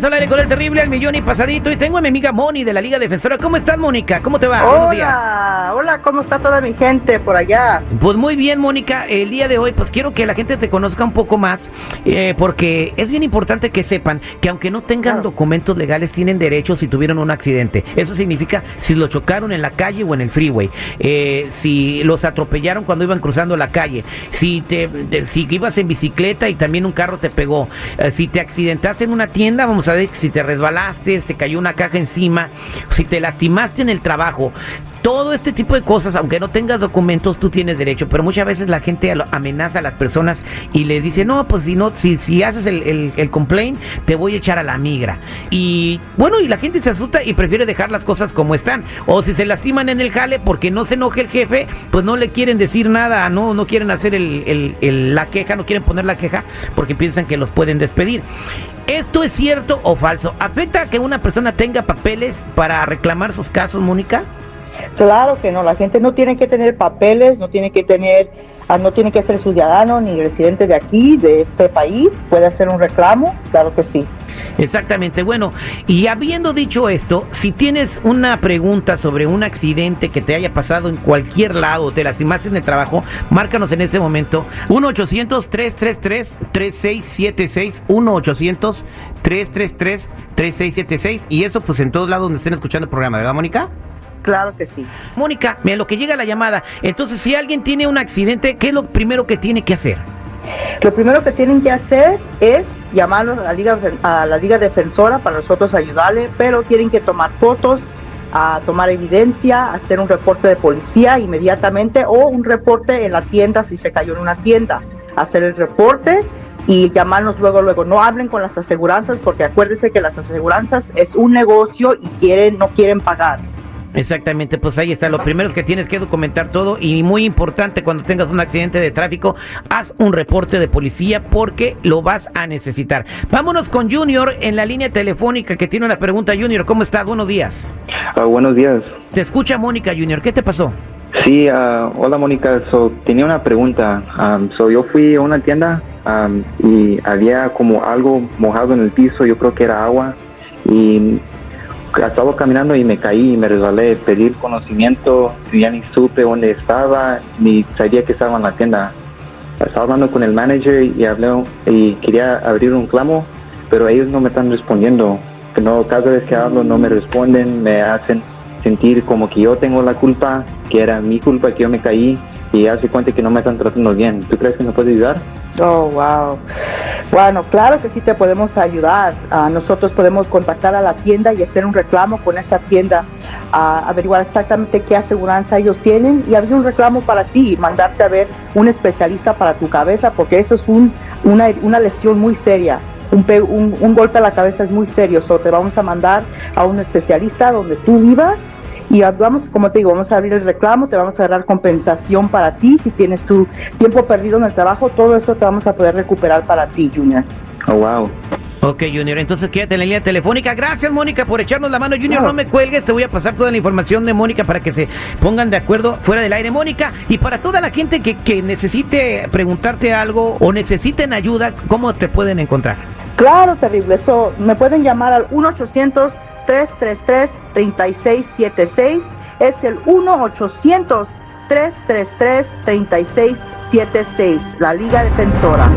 Regreso al aire con el terrible al millón y pasadito y tengo a mi amiga Moni de la Liga Defensora. ¿Cómo estás, Mónica? ¿Cómo te va? Buenos días. Hola, hola, ¿cómo está toda mi gente por allá? Pues muy bien, Mónica. El día de hoy, pues quiero que la gente te conozca un poco más, eh, porque es bien importante que sepan que aunque no tengan Claro. documentos legales, tienen derechos si tuvieron un accidente. Eso significa si lo chocaron en la calle o en el freeway, eh, si los atropellaron cuando iban cruzando la calle, si te, si ibas en bicicleta y también un carro te pegó, eh, si te accidentaste en una tienda, vamos a si te resbalaste, te cayó una caja encima, si te lastimaste en el trabajo. Todo este tipo de cosas, aunque no tengas documentos, tú tienes derecho, pero muchas veces la gente amenaza a las personas y les dice, no, pues si no, si, si haces el, el, complaint, te voy a echar a la migra. Y bueno, y la gente se asusta y prefiere dejar las cosas como están. O si se lastiman en el jale porque no se enoje el jefe, pues no le quieren decir nada, no, no quieren hacer el, el- la queja, no quieren poner la queja porque piensan que los pueden despedir. ¿Esto es cierto o falso? ¿Afecta que una persona tenga papeles para reclamar sus casos, Mónica? Claro que no, la gente no tiene que tener papeles, no tiene que tener, ah, no tiene que ser ciudadano ni residente de aquí, de este país, puede hacer un reclamo, claro que sí. Exactamente, bueno, y habiendo dicho esto, si tienes una pregunta sobre un accidente que te haya pasado en cualquier lado, te lastimaste en el trabajo, márcanos en ese momento 1-800-333-3676, 1-800-333-3676, y eso pues en todos lados donde estén escuchando el programa, ¿verdad, Mónica? Claro que sí. Mónica, mira lo que llega la llamada, entonces si alguien tiene un accidente, ¿qué es lo primero que tiene que hacer? Lo primero que tienen que hacer es llamarlos a la Liga, a la Liga Defensora para nosotros ayudarle, pero tienen que tomar fotos, a tomar evidencia, hacer un reporte de policía inmediatamente o un reporte en la tienda si se cayó en una tienda. Hacer el reporte y llamarnos luego, luego. No hablen con las aseguranzas porque acuérdense que las aseguranzas es un negocio y quieren, no quieren pagar. Exactamente, pues ahí está. Lo primero es que tienes que documentar todo y muy importante cuando tengas un accidente de tráfico, haz un reporte de policía porque lo vas a necesitar. Vámonos con Junior en la línea telefónica que tiene una pregunta. Junior, ¿cómo estás? Buenos días. Ah, buenos días. Te escucha Mónica Junior, ¿qué te pasó? Sí, ah, hola Mónica. So, tenía una pregunta. Um, so, yo fui a una tienda um, y había como algo mojado en el piso. Yo creo que era agua. Y estaba caminando y me caí y me resbalé. Pedí conocimiento. Ya ni supe dónde estaba ni sabía que estaba en la tienda. Estaba hablando con el manager y hablé y quería abrir un clamo, pero ellos no me están respondiendo. Que No, cada vez que hablo no me responden, me hacen sentir como que yo tengo la culpa, que era mi culpa que yo me caí y hace cuenta que no me están tratando bien. ¿Tú crees que me puede ayudar? Oh, wow. Bueno, claro que sí te podemos ayudar. Ah, nosotros podemos contactar a la tienda y hacer un reclamo con esa tienda, averiguar exactamente qué aseguranza ellos tienen y abrir un reclamo para ti, mandarte a ver un especialista para tu cabeza, porque eso es un, una, una lesión muy seria. Un, un golpe a la cabeza es muy serio, so te vamos a mandar a un especialista donde tú vivas y vamos, como te digo, vamos a abrir el reclamo, te vamos a dar compensación para ti si tienes tu tiempo perdido en el trabajo, todo eso te vamos a poder recuperar para ti, Junior. Oh, wow. Ok, Junior, entonces quédate en la línea telefónica. Gracias, Mónica, por echarnos la mano. Junior, no me cuelgues, te voy a pasar toda la información de Mónica para que se pongan de acuerdo fuera del aire. Mónica, y para toda la gente que, que necesite preguntarte algo o necesiten ayuda, ¿cómo te pueden encontrar? Claro, terrible. Eso me pueden llamar al 1-800-333-3676. Es el 1-800-333-3676, la Liga Defensora.